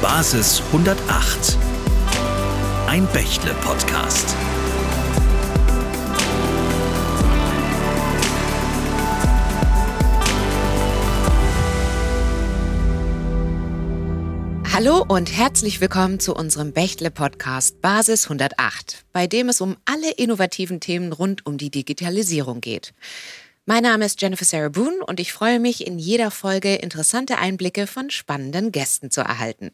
Basis 108. Ein Bächle-Podcast. Hallo und herzlich willkommen zu unserem Bächle-Podcast Basis 108, bei dem es um alle innovativen Themen rund um die Digitalisierung geht. Mein Name ist Jennifer Sarah Boone und ich freue mich, in jeder Folge interessante Einblicke von spannenden Gästen zu erhalten.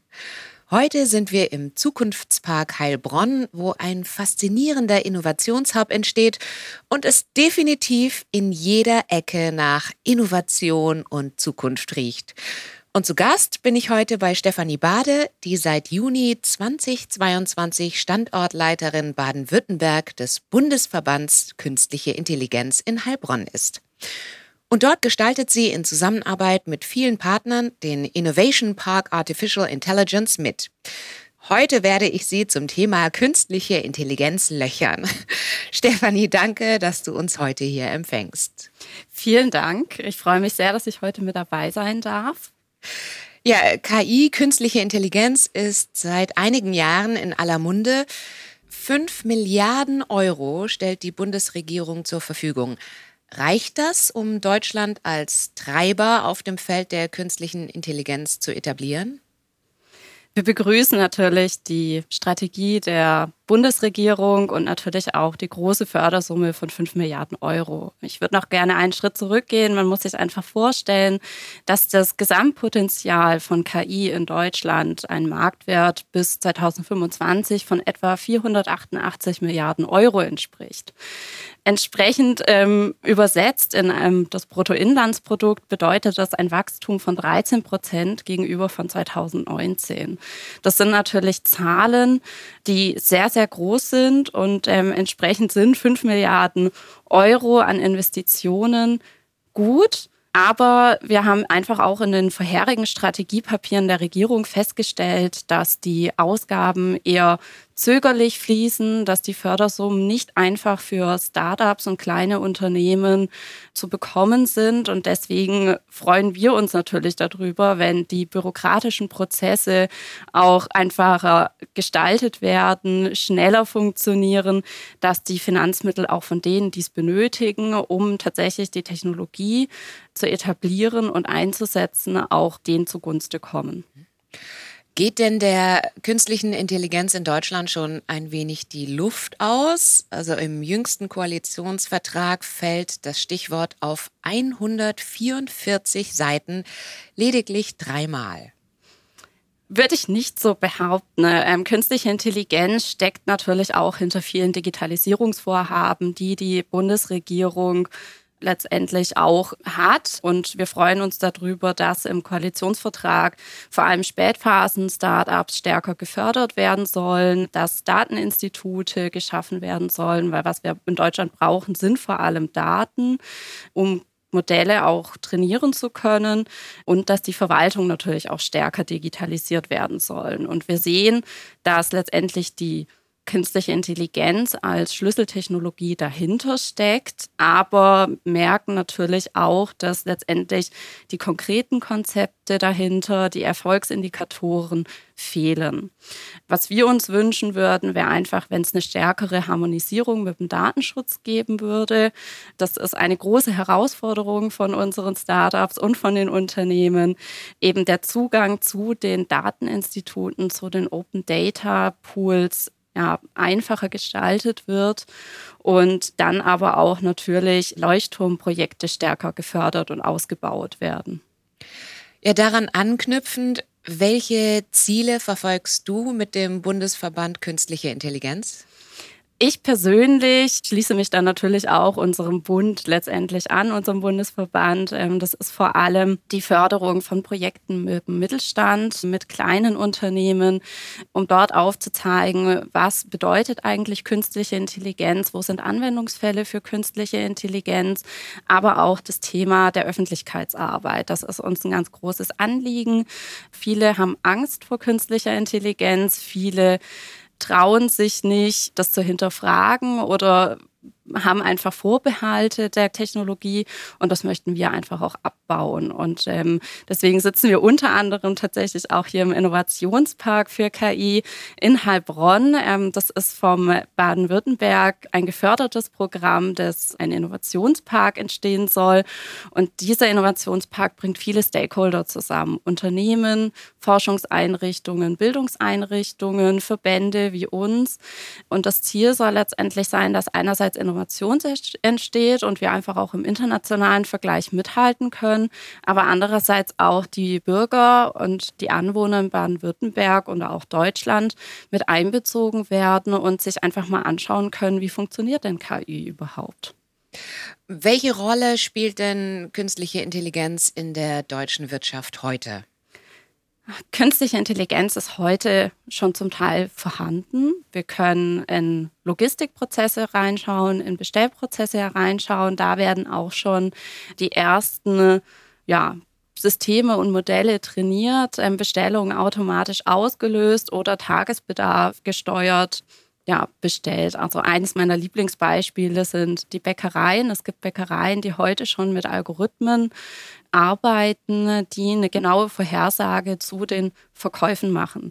Heute sind wir im Zukunftspark Heilbronn, wo ein faszinierender Innovationshub entsteht und es definitiv in jeder Ecke nach Innovation und Zukunft riecht. Und zu Gast bin ich heute bei Stefanie Bade, die seit Juni 2022 Standortleiterin Baden-Württemberg des Bundesverbands Künstliche Intelligenz in Heilbronn ist. Und dort gestaltet sie in Zusammenarbeit mit vielen Partnern den Innovation Park Artificial Intelligence mit. Heute werde ich Sie zum Thema künstliche Intelligenz löchern. Stefanie, danke, dass du uns heute hier empfängst. Vielen Dank. Ich freue mich sehr, dass ich heute mit dabei sein darf. Ja, KI, künstliche Intelligenz, ist seit einigen Jahren in aller Munde. Fünf Milliarden Euro stellt die Bundesregierung zur Verfügung. Reicht das, um Deutschland als Treiber auf dem Feld der künstlichen Intelligenz zu etablieren? Wir begrüßen natürlich die Strategie der Bundesregierung und natürlich auch die große Fördersumme von 5 Milliarden Euro. Ich würde noch gerne einen Schritt zurückgehen. Man muss sich einfach vorstellen, dass das Gesamtpotenzial von KI in Deutschland einen Marktwert bis 2025 von etwa 488 Milliarden Euro entspricht. Entsprechend ähm, übersetzt in ähm, das Bruttoinlandsprodukt bedeutet das ein Wachstum von 13 Prozent gegenüber von 2019. Das sind natürlich Zahlen, die sehr, sehr groß sind und ähm, entsprechend sind 5 Milliarden Euro an Investitionen gut. Aber wir haben einfach auch in den vorherigen Strategiepapieren der Regierung festgestellt, dass die Ausgaben eher zögerlich fließen, dass die Fördersummen nicht einfach für Startups und kleine Unternehmen zu bekommen sind. Und deswegen freuen wir uns natürlich darüber, wenn die bürokratischen Prozesse auch einfacher gestaltet werden, schneller funktionieren, dass die Finanzmittel auch von denen, die es benötigen, um tatsächlich die Technologie zu etablieren und einzusetzen, auch denen zugunste kommen. Geht denn der künstlichen Intelligenz in Deutschland schon ein wenig die Luft aus? Also im jüngsten Koalitionsvertrag fällt das Stichwort auf 144 Seiten lediglich dreimal. Würde ich nicht so behaupten. Ähm, künstliche Intelligenz steckt natürlich auch hinter vielen Digitalisierungsvorhaben, die die Bundesregierung letztendlich auch hat. Und wir freuen uns darüber, dass im Koalitionsvertrag vor allem Spätphasen-Startups stärker gefördert werden sollen, dass Dateninstitute geschaffen werden sollen, weil was wir in Deutschland brauchen, sind vor allem Daten, um Modelle auch trainieren zu können und dass die Verwaltung natürlich auch stärker digitalisiert werden sollen. Und wir sehen, dass letztendlich die künstliche Intelligenz als Schlüsseltechnologie dahinter steckt, aber merken natürlich auch, dass letztendlich die konkreten Konzepte dahinter, die Erfolgsindikatoren fehlen. Was wir uns wünschen würden, wäre einfach, wenn es eine stärkere Harmonisierung mit dem Datenschutz geben würde. Das ist eine große Herausforderung von unseren Startups und von den Unternehmen, eben der Zugang zu den Dateninstituten, zu den Open Data Pools ja, einfacher gestaltet wird und dann aber auch natürlich Leuchtturmprojekte stärker gefördert und ausgebaut werden. Ja, daran anknüpfend, welche Ziele verfolgst du mit dem Bundesverband Künstliche Intelligenz? Ich persönlich schließe mich dann natürlich auch unserem Bund letztendlich an, unserem Bundesverband. Ähm, das ist vor allem die Förderung von Projekten mit dem Mittelstand, mit kleinen Unternehmen, um dort aufzuzeigen, was bedeutet eigentlich künstliche Intelligenz, wo sind Anwendungsfälle für künstliche Intelligenz, aber auch das Thema der Öffentlichkeitsarbeit. Das ist uns ein ganz großes Anliegen. Viele haben Angst vor künstlicher Intelligenz, viele trauen sich nicht, das zu hinterfragen oder haben einfach Vorbehalte der Technologie und das möchten wir einfach auch abbauen. Und ähm, deswegen sitzen wir unter anderem tatsächlich auch hier im Innovationspark für KI in Heilbronn. Ähm, das ist vom Baden-Württemberg ein gefördertes Programm, das ein Innovationspark entstehen soll. Und dieser Innovationspark bringt viele Stakeholder zusammen. Unternehmen, Forschungseinrichtungen, Bildungseinrichtungen, Verbände wie uns. Und das Ziel soll letztendlich sein, dass einerseits Innovation entsteht und wir einfach auch im internationalen Vergleich mithalten können, aber andererseits auch die Bürger und die Anwohner in Baden-Württemberg und auch Deutschland mit einbezogen werden und sich einfach mal anschauen können, wie funktioniert denn KI überhaupt. Welche Rolle spielt denn künstliche Intelligenz in der deutschen Wirtschaft heute? Künstliche Intelligenz ist heute schon zum Teil vorhanden. Wir können in Logistikprozesse reinschauen, in Bestellprozesse hereinschauen. Da werden auch schon die ersten ja, Systeme und Modelle trainiert, ähm, Bestellungen automatisch ausgelöst oder Tagesbedarf gesteuert ja, bestellt. Also eines meiner Lieblingsbeispiele sind die Bäckereien. Es gibt Bäckereien, die heute schon mit Algorithmen arbeiten, die eine genaue Vorhersage zu den Verkäufen machen.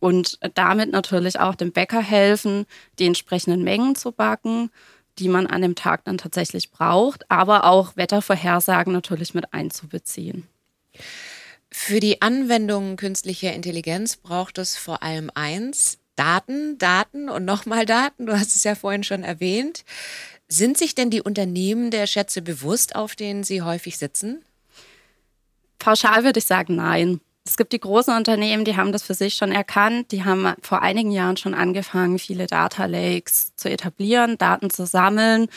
Und damit natürlich auch dem Bäcker helfen, die entsprechenden Mengen zu backen, die man an dem Tag dann tatsächlich braucht, aber auch Wettervorhersagen natürlich mit einzubeziehen. Für die Anwendung künstlicher Intelligenz braucht es vor allem eins, Daten, Daten und nochmal Daten. Du hast es ja vorhin schon erwähnt. Sind sich denn die Unternehmen der Schätze bewusst, auf denen sie häufig sitzen? Pauschal würde ich sagen, nein. Es gibt die großen Unternehmen, die haben das für sich schon erkannt. Die haben vor einigen Jahren schon angefangen, viele Data Lakes zu etablieren, Daten zu sammeln.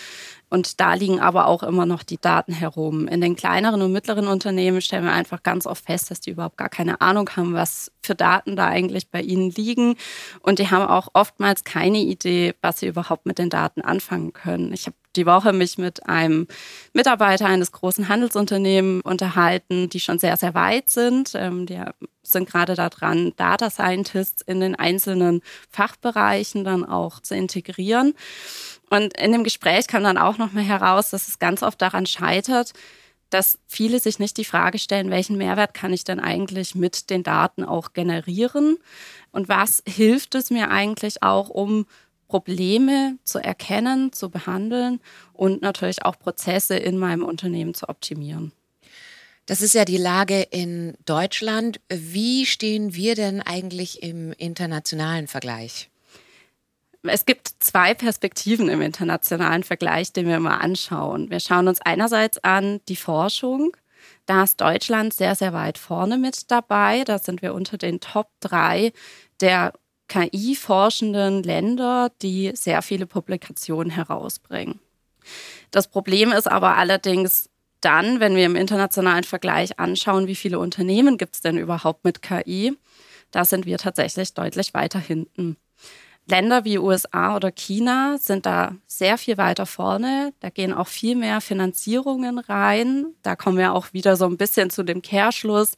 Und da liegen aber auch immer noch die Daten herum. In den kleineren und mittleren Unternehmen stellen wir einfach ganz oft fest, dass die überhaupt gar keine Ahnung haben, was für Daten da eigentlich bei ihnen liegen. Und die haben auch oftmals keine Idee, was sie überhaupt mit den Daten anfangen können. Ich habe die Woche mich mit einem Mitarbeiter eines großen Handelsunternehmens unterhalten, die schon sehr, sehr weit sind. Ähm, die sind gerade daran, Data Scientists in den einzelnen Fachbereichen dann auch zu integrieren. Und in dem Gespräch kam dann auch nochmal heraus, dass es ganz oft daran scheitert, dass viele sich nicht die Frage stellen, welchen Mehrwert kann ich denn eigentlich mit den Daten auch generieren und was hilft es mir eigentlich auch, um Probleme zu erkennen, zu behandeln und natürlich auch Prozesse in meinem Unternehmen zu optimieren. Das ist ja die Lage in Deutschland. Wie stehen wir denn eigentlich im internationalen Vergleich? Es gibt zwei Perspektiven im internationalen Vergleich, den wir mal anschauen. Wir schauen uns einerseits an die Forschung. Da ist Deutschland sehr, sehr weit vorne mit dabei. Da sind wir unter den Top drei der KI-forschenden Länder, die sehr viele Publikationen herausbringen. Das Problem ist aber allerdings dann, wenn wir im internationalen Vergleich anschauen, wie viele Unternehmen gibt es denn überhaupt mit KI, da sind wir tatsächlich deutlich weiter hinten. Länder wie USA oder China sind da sehr viel weiter vorne. Da gehen auch viel mehr Finanzierungen rein. Da kommen wir auch wieder so ein bisschen zu dem Kehrschluss.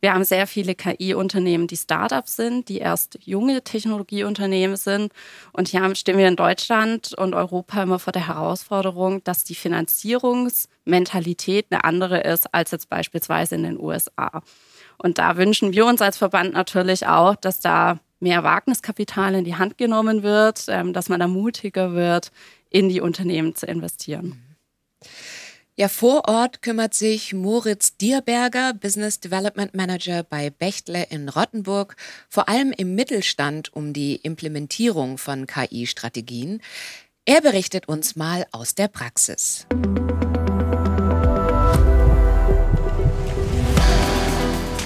Wir haben sehr viele KI-Unternehmen, die Startups sind, die erst junge Technologieunternehmen sind. Und hier stehen wir in Deutschland und Europa immer vor der Herausforderung, dass die Finanzierungsmentalität eine andere ist als jetzt beispielsweise in den USA. Und da wünschen wir uns als Verband natürlich auch, dass da mehr Wagniskapital in die Hand genommen wird, ähm, dass man da mutiger wird, in die Unternehmen zu investieren. Ja, vor Ort kümmert sich Moritz Dierberger, Business Development Manager bei Bechtle in Rottenburg, vor allem im Mittelstand um die Implementierung von KI-Strategien. Er berichtet uns mal aus der Praxis.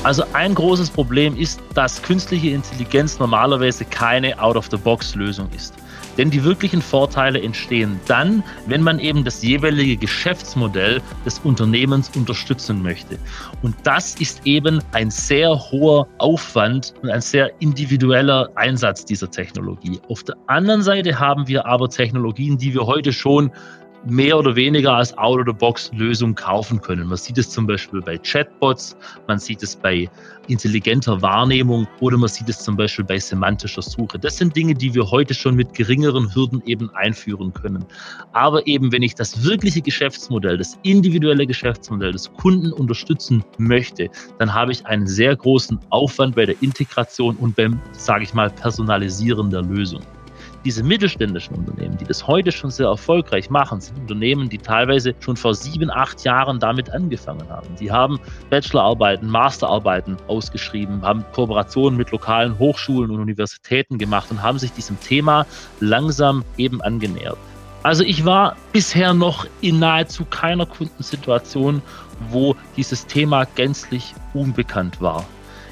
Also ein großes Problem ist, dass künstliche Intelligenz normalerweise keine Out-of-the-Box-Lösung ist. Denn die wirklichen Vorteile entstehen dann, wenn man eben das jeweilige Geschäftsmodell des Unternehmens unterstützen möchte. Und das ist eben ein sehr hoher Aufwand und ein sehr individueller Einsatz dieser Technologie. Auf der anderen Seite haben wir aber Technologien, die wir heute schon mehr oder weniger als Out-of-the-Box-Lösung kaufen können. Man sieht es zum Beispiel bei Chatbots, man sieht es bei intelligenter Wahrnehmung oder man sieht es zum Beispiel bei semantischer Suche. Das sind Dinge, die wir heute schon mit geringeren Hürden eben einführen können. Aber eben, wenn ich das wirkliche Geschäftsmodell, das individuelle Geschäftsmodell des Kunden unterstützen möchte, dann habe ich einen sehr großen Aufwand bei der Integration und beim, sage ich mal, Personalisieren der Lösung. Diese mittelständischen Unternehmen, die das heute schon sehr erfolgreich machen, sind Unternehmen, die teilweise schon vor sieben, acht Jahren damit angefangen haben. Die haben Bachelorarbeiten, Masterarbeiten ausgeschrieben, haben Kooperationen mit lokalen Hochschulen und Universitäten gemacht und haben sich diesem Thema langsam eben angenähert. Also ich war bisher noch in nahezu keiner Kundensituation, wo dieses Thema gänzlich unbekannt war.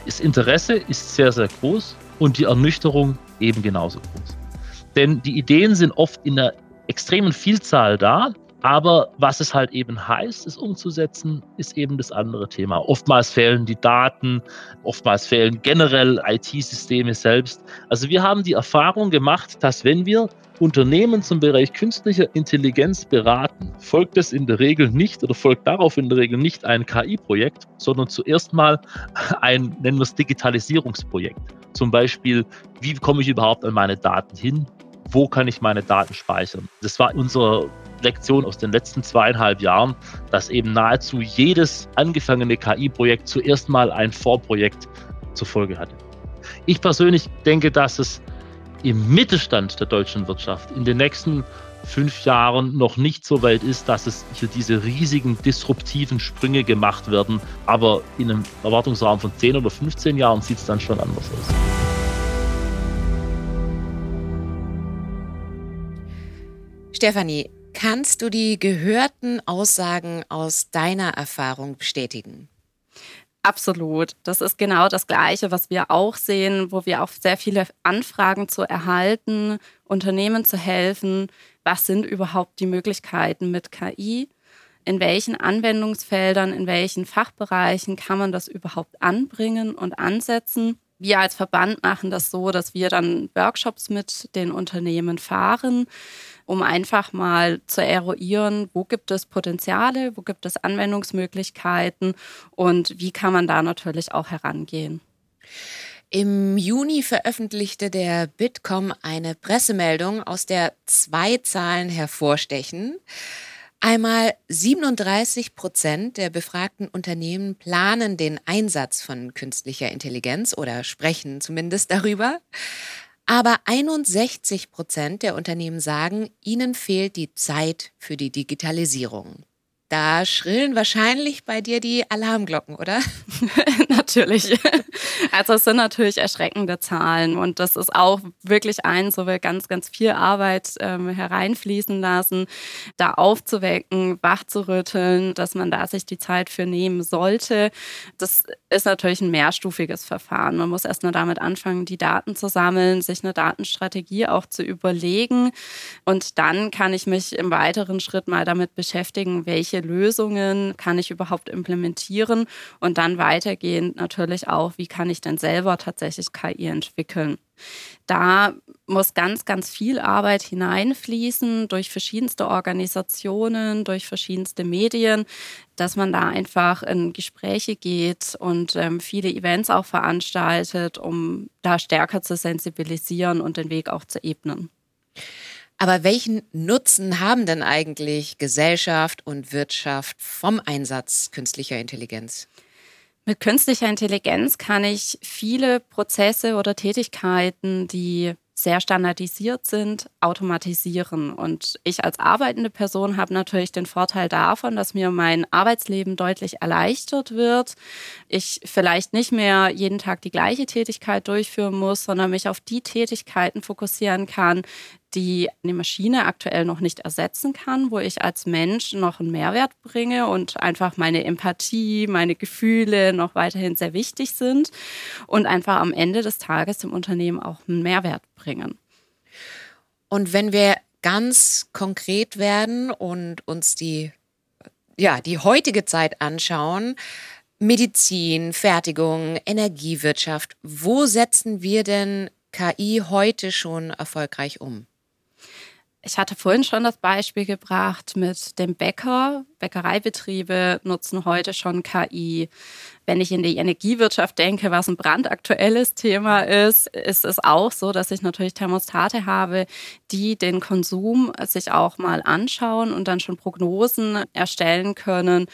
Das Interesse ist sehr, sehr groß und die Ernüchterung eben genauso groß. Denn die Ideen sind oft in einer extremen Vielzahl da, aber was es halt eben heißt, es umzusetzen, ist eben das andere Thema. Oftmals fehlen die Daten, oftmals fehlen generell IT-Systeme selbst. Also wir haben die Erfahrung gemacht, dass wenn wir Unternehmen zum Bereich künstlicher Intelligenz beraten, folgt es in der Regel nicht oder folgt darauf in der Regel nicht ein KI-Projekt, sondern zuerst mal ein, nennen wir es Digitalisierungsprojekt. Zum Beispiel, wie komme ich überhaupt an meine Daten hin? Wo kann ich meine Daten speichern. Das war unsere Lektion aus den letzten zweieinhalb Jahren, dass eben nahezu jedes angefangene KI-Projekt zuerst mal ein Vorprojekt zur Folge hatte. Ich persönlich denke, dass es im Mittelstand der deutschen Wirtschaft in den nächsten fünf Jahren noch nicht so weit ist, dass es hier diese riesigen disruptiven Sprünge gemacht werden. Aber in einem Erwartungsraum von 10 oder 15 Jahren sieht es dann schon anders aus. Stefanie, kannst du die gehörten Aussagen aus deiner Erfahrung bestätigen? Absolut. Das ist genau das Gleiche, was wir auch sehen, wo wir auch sehr viele Anfragen zu erhalten, Unternehmen zu helfen. Was sind überhaupt die Möglichkeiten mit KI? In welchen Anwendungsfeldern, in welchen Fachbereichen kann man das überhaupt anbringen und ansetzen? Wir als Verband machen das so, dass wir dann Workshops mit den Unternehmen fahren, um einfach mal zu eruieren, wo gibt es Potenziale, wo gibt es Anwendungsmöglichkeiten und wie kann man da natürlich auch herangehen. Im Juni veröffentlichte der Bitkom eine Pressemeldung, aus der zwei Zahlen hervorstechen. Einmal 37 Prozent der befragten Unternehmen planen den Einsatz von künstlicher Intelligenz oder sprechen zumindest darüber. Aber 61 Prozent der Unternehmen sagen, ihnen fehlt die Zeit für die Digitalisierung. Da schrillen wahrscheinlich bei dir die Alarmglocken, oder? natürlich. Also es sind natürlich erschreckende Zahlen und das ist auch wirklich eins, wo wir ganz, ganz viel Arbeit ähm, hereinfließen lassen, da aufzuwecken, wachzurütteln, dass man da sich die Zeit für nehmen sollte. Das ist natürlich ein mehrstufiges Verfahren. Man muss erst mal damit anfangen, die Daten zu sammeln, sich eine Datenstrategie auch zu überlegen und dann kann ich mich im weiteren Schritt mal damit beschäftigen, welche Lösungen kann ich überhaupt implementieren und dann weitergehend natürlich auch, wie kann ich denn selber tatsächlich KI entwickeln. Da muss ganz, ganz viel Arbeit hineinfließen durch verschiedenste Organisationen, durch verschiedenste Medien, dass man da einfach in Gespräche geht und ähm, viele Events auch veranstaltet, um da stärker zu sensibilisieren und den Weg auch zu ebnen. Aber welchen Nutzen haben denn eigentlich Gesellschaft und Wirtschaft vom Einsatz künstlicher Intelligenz? Mit künstlicher Intelligenz kann ich viele Prozesse oder Tätigkeiten, die sehr standardisiert sind, automatisieren. Und ich als arbeitende Person habe natürlich den Vorteil davon, dass mir mein Arbeitsleben deutlich erleichtert wird. Ich vielleicht nicht mehr jeden Tag die gleiche Tätigkeit durchführen muss, sondern mich auf die Tätigkeiten fokussieren kann, die eine Maschine aktuell noch nicht ersetzen kann, wo ich als Mensch noch einen Mehrwert bringe und einfach meine Empathie, meine Gefühle noch weiterhin sehr wichtig sind und einfach am Ende des Tages dem Unternehmen auch einen Mehrwert bringen. Und wenn wir ganz konkret werden und uns die, ja, die heutige Zeit anschauen, Medizin, Fertigung, Energiewirtschaft, wo setzen wir denn KI heute schon erfolgreich um? Ich hatte vorhin schon das Beispiel gebracht mit dem Bäcker. Bäckereibetriebe nutzen heute schon KI. Wenn ich in die Energiewirtschaft denke, was ein brandaktuelles Thema ist, ist es auch so, dass ich natürlich Thermostate habe, die den Konsum sich auch mal anschauen und dann schon Prognosen erstellen können,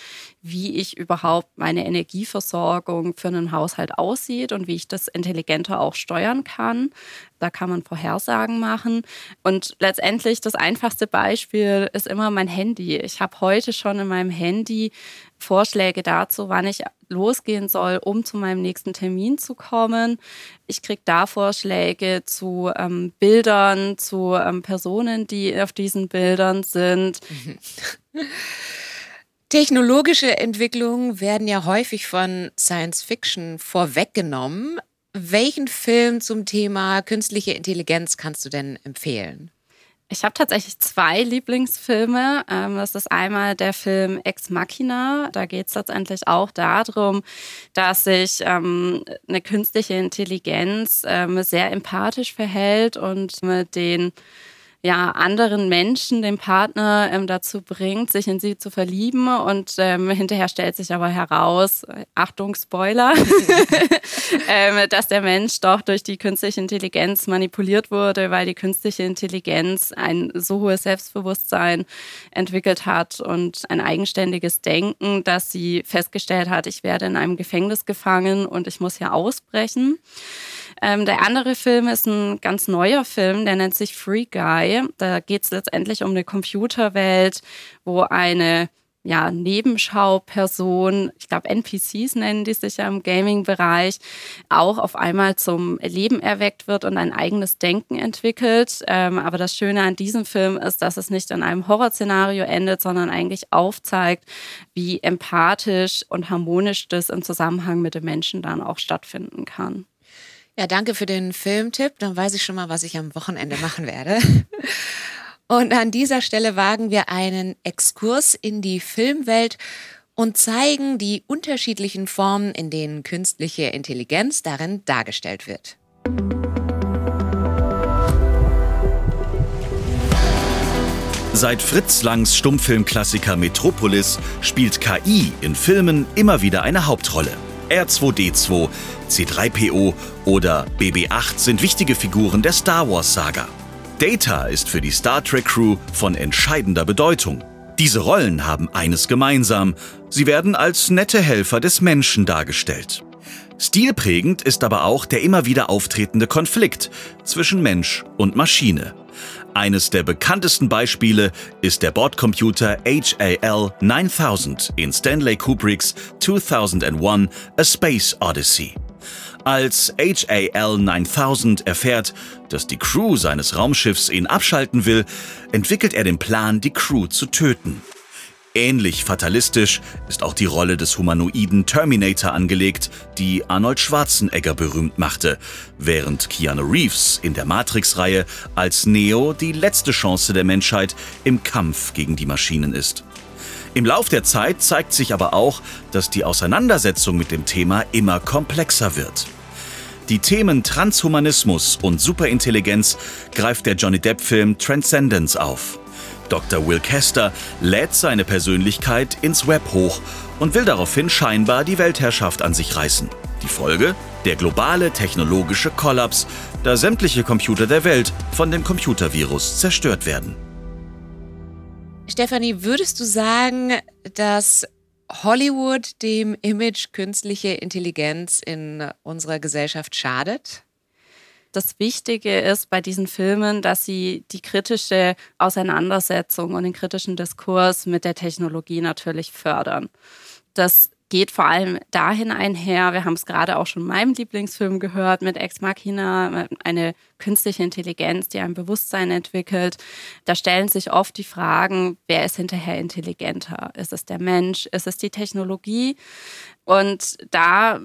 wie ich überhaupt meine Energieversorgung für einen Haushalt aussieht und wie ich das intelligenter auch steuern kann. Da kann man Vorhersagen machen. Und letztendlich das einfachste Beispiel ist immer mein Handy. Ich habe heute schon in meinem Handy Vorschläge dazu, wann ich losgehen soll, um zu meinem nächsten Termin zu kommen. Ich kriege da Vorschläge zu ähm, Bildern, zu ähm, Personen, die auf diesen Bildern sind. Technologische Entwicklungen werden ja häufig von Science Fiction vorweggenommen. Welchen Film zum Thema künstliche Intelligenz kannst du denn empfehlen? Ich habe tatsächlich zwei Lieblingsfilme. Ähm, das ist einmal der Film Ex Machina. Da geht es letztendlich auch darum, dass sich ähm, eine künstliche Intelligenz ähm, sehr empathisch verhält und mit den ja, anderen Menschen, den Partner ähm, dazu bringt, sich in sie zu verlieben. Und ähm, hinterher stellt sich aber heraus, Achtung, Spoiler, ähm, dass der Mensch doch durch die künstliche Intelligenz manipuliert wurde, weil die künstliche Intelligenz ein so hohes Selbstbewusstsein entwickelt hat und ein eigenständiges Denken, dass sie festgestellt hat, ich werde in einem Gefängnis gefangen und ich muss hier ausbrechen. Ähm, der andere Film ist ein ganz neuer Film, der nennt sich Free Guy. Da geht es letztendlich um eine Computerwelt, wo eine ja, Nebenschauperson, ich glaube NPCs nennen die sich ja im Gaming-Bereich, auch auf einmal zum Leben erweckt wird und ein eigenes Denken entwickelt. Ähm, aber das Schöne an diesem Film ist, dass es nicht in einem Horrorszenario endet, sondern eigentlich aufzeigt, wie empathisch und harmonisch das im Zusammenhang mit den Menschen dann auch stattfinden kann. Ja, danke für den Filmtipp. Dann weiß ich schon mal, was ich am Wochenende machen werde. Und an dieser Stelle wagen wir einen Exkurs in die Filmwelt und zeigen die unterschiedlichen Formen, in denen künstliche Intelligenz darin dargestellt wird. Seit Fritz Langs Stummfilmklassiker Metropolis spielt KI in Filmen immer wieder eine Hauptrolle. R2D2, C3PO oder BB8 sind wichtige Figuren der Star Wars-Saga. Data ist für die Star Trek Crew von entscheidender Bedeutung. Diese Rollen haben eines gemeinsam, sie werden als nette Helfer des Menschen dargestellt. Stilprägend ist aber auch der immer wieder auftretende Konflikt zwischen Mensch und Maschine. Eines der bekanntesten Beispiele ist der Bordcomputer HAL 9000 in Stanley Kubricks 2001 A Space Odyssey. Als HAL 9000 erfährt, dass die Crew seines Raumschiffs ihn abschalten will, entwickelt er den Plan, die Crew zu töten. Ähnlich fatalistisch ist auch die Rolle des humanoiden Terminator angelegt, die Arnold Schwarzenegger berühmt machte, während Keanu Reeves in der Matrix-Reihe als Neo die letzte Chance der Menschheit im Kampf gegen die Maschinen ist. Im Lauf der Zeit zeigt sich aber auch, dass die Auseinandersetzung mit dem Thema immer komplexer wird. Die Themen Transhumanismus und Superintelligenz greift der Johnny Depp-Film Transcendence auf. Dr. Will Kester lädt seine Persönlichkeit ins Web hoch und will daraufhin scheinbar die Weltherrschaft an sich reißen. Die Folge? Der globale technologische Kollaps, da sämtliche Computer der Welt von dem Computervirus zerstört werden. Stefanie, würdest du sagen, dass Hollywood dem Image künstliche Intelligenz in unserer Gesellschaft schadet? das Wichtige ist bei diesen Filmen, dass sie die kritische Auseinandersetzung und den kritischen Diskurs mit der Technologie natürlich fördern. Das geht vor allem dahin einher, wir haben es gerade auch schon in meinem Lieblingsfilm gehört, mit Ex Machina, eine künstliche Intelligenz, die ein Bewusstsein entwickelt. Da stellen sich oft die Fragen, wer ist hinterher intelligenter? Ist es der Mensch? Ist es die Technologie? Und da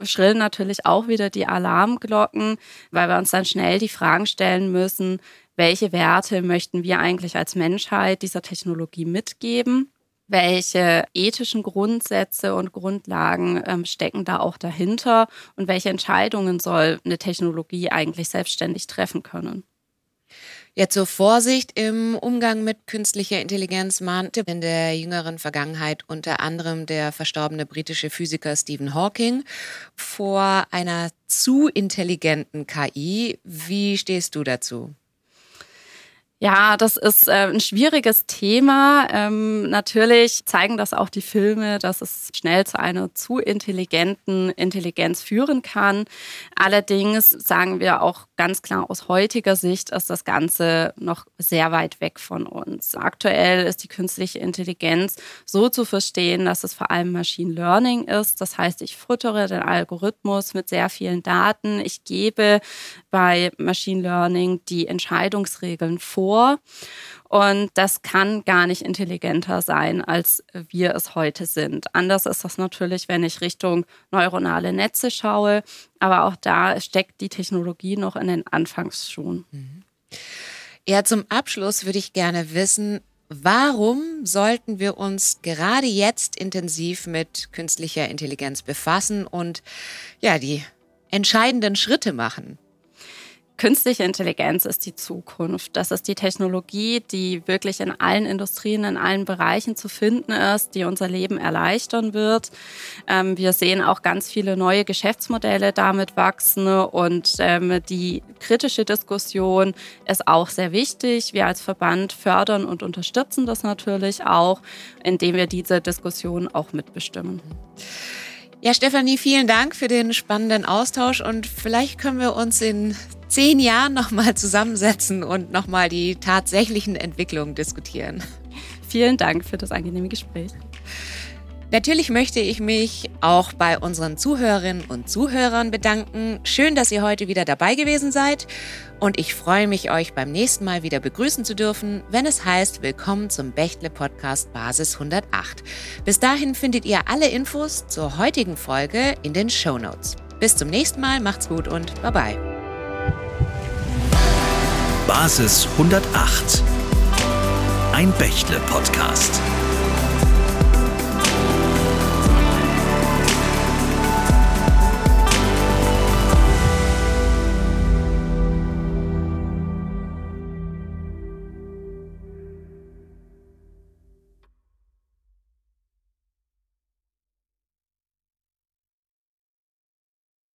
schrillen natürlich auch wieder die Alarmglocken, weil wir uns dann schnell die Fragen stellen müssen, welche Werte möchten wir eigentlich als Menschheit dieser Technologie mitgeben? Welche ethischen Grundsätze und Grundlagen ähm, stecken da auch dahinter? Und welche Entscheidungen soll eine Technologie eigentlich selbstständig treffen können? Ja, zur Vorsicht im Umgang mit künstlicher Intelligenz mahnte in der jüngeren Vergangenheit unter anderem der verstorbene britische Physiker Stephen Hawking vor einer zu intelligenten KI. Wie stehst du dazu? Ja, das ist äh, ein schwieriges Thema. Ähm, natürlich zeigen das auch die Filme, dass es schnell zu einer zu intelligenten Intelligenz führen kann. Allerdings sagen wir auch ganz klar aus heutiger Sicht ist das Ganze noch sehr weit weg von uns. Aktuell ist die künstliche Intelligenz so zu verstehen, dass es vor allem Machine Learning ist. Das heißt, ich futtere den Algorithmus mit sehr vielen Daten. Ich gebe bei Machine Learning die Entscheidungsregeln vor vor. Und das kann gar nicht intelligenter sein, als wir es heute sind. Anders ist das natürlich, wenn ich Richtung neuronale Netze schaue. Aber auch da steckt die Technologie noch in den Anfangsschuhen. Mhm. Ja, zum Abschluss würde ich gerne wissen, warum sollten wir uns gerade jetzt intensiv mit künstlicher Intelligenz befassen und ja, die entscheidenden Schritte machen? Künstliche Intelligenz ist die Zukunft. Das ist die Technologie, die wirklich in allen Industrien, in allen Bereichen zu finden ist, die unser Leben erleichtern wird. Ähm, wir sehen auch ganz viele neue Geschäftsmodelle damit wachsen und ähm, die kritische Diskussion ist auch sehr wichtig. Wir als Verband fördern und unterstützen das natürlich auch, indem wir diese Diskussion auch mitbestimmen. Ja, Stefanie, vielen Dank für den spannenden Austausch und vielleicht können wir uns in zehn Jahren nochmal zusammensetzen und nochmal die tatsächlichen Entwicklungen diskutieren. Vielen Dank für das angenehme Gespräch. Natürlich möchte ich mich auch bei unseren Zuhörerinnen und Zuhörern bedanken. Schön, dass ihr heute wieder dabei gewesen seid. Und ich freue mich, euch beim nächsten Mal wieder begrüßen zu dürfen, wenn es heißt Willkommen zum Bechtle Podcast Basis 108. Bis dahin findet ihr alle Infos zur heutigen Folge in den Show Notes. Bis zum nächsten Mal, macht's gut und bye bye. Basis 108. Ein Bechtle Podcast.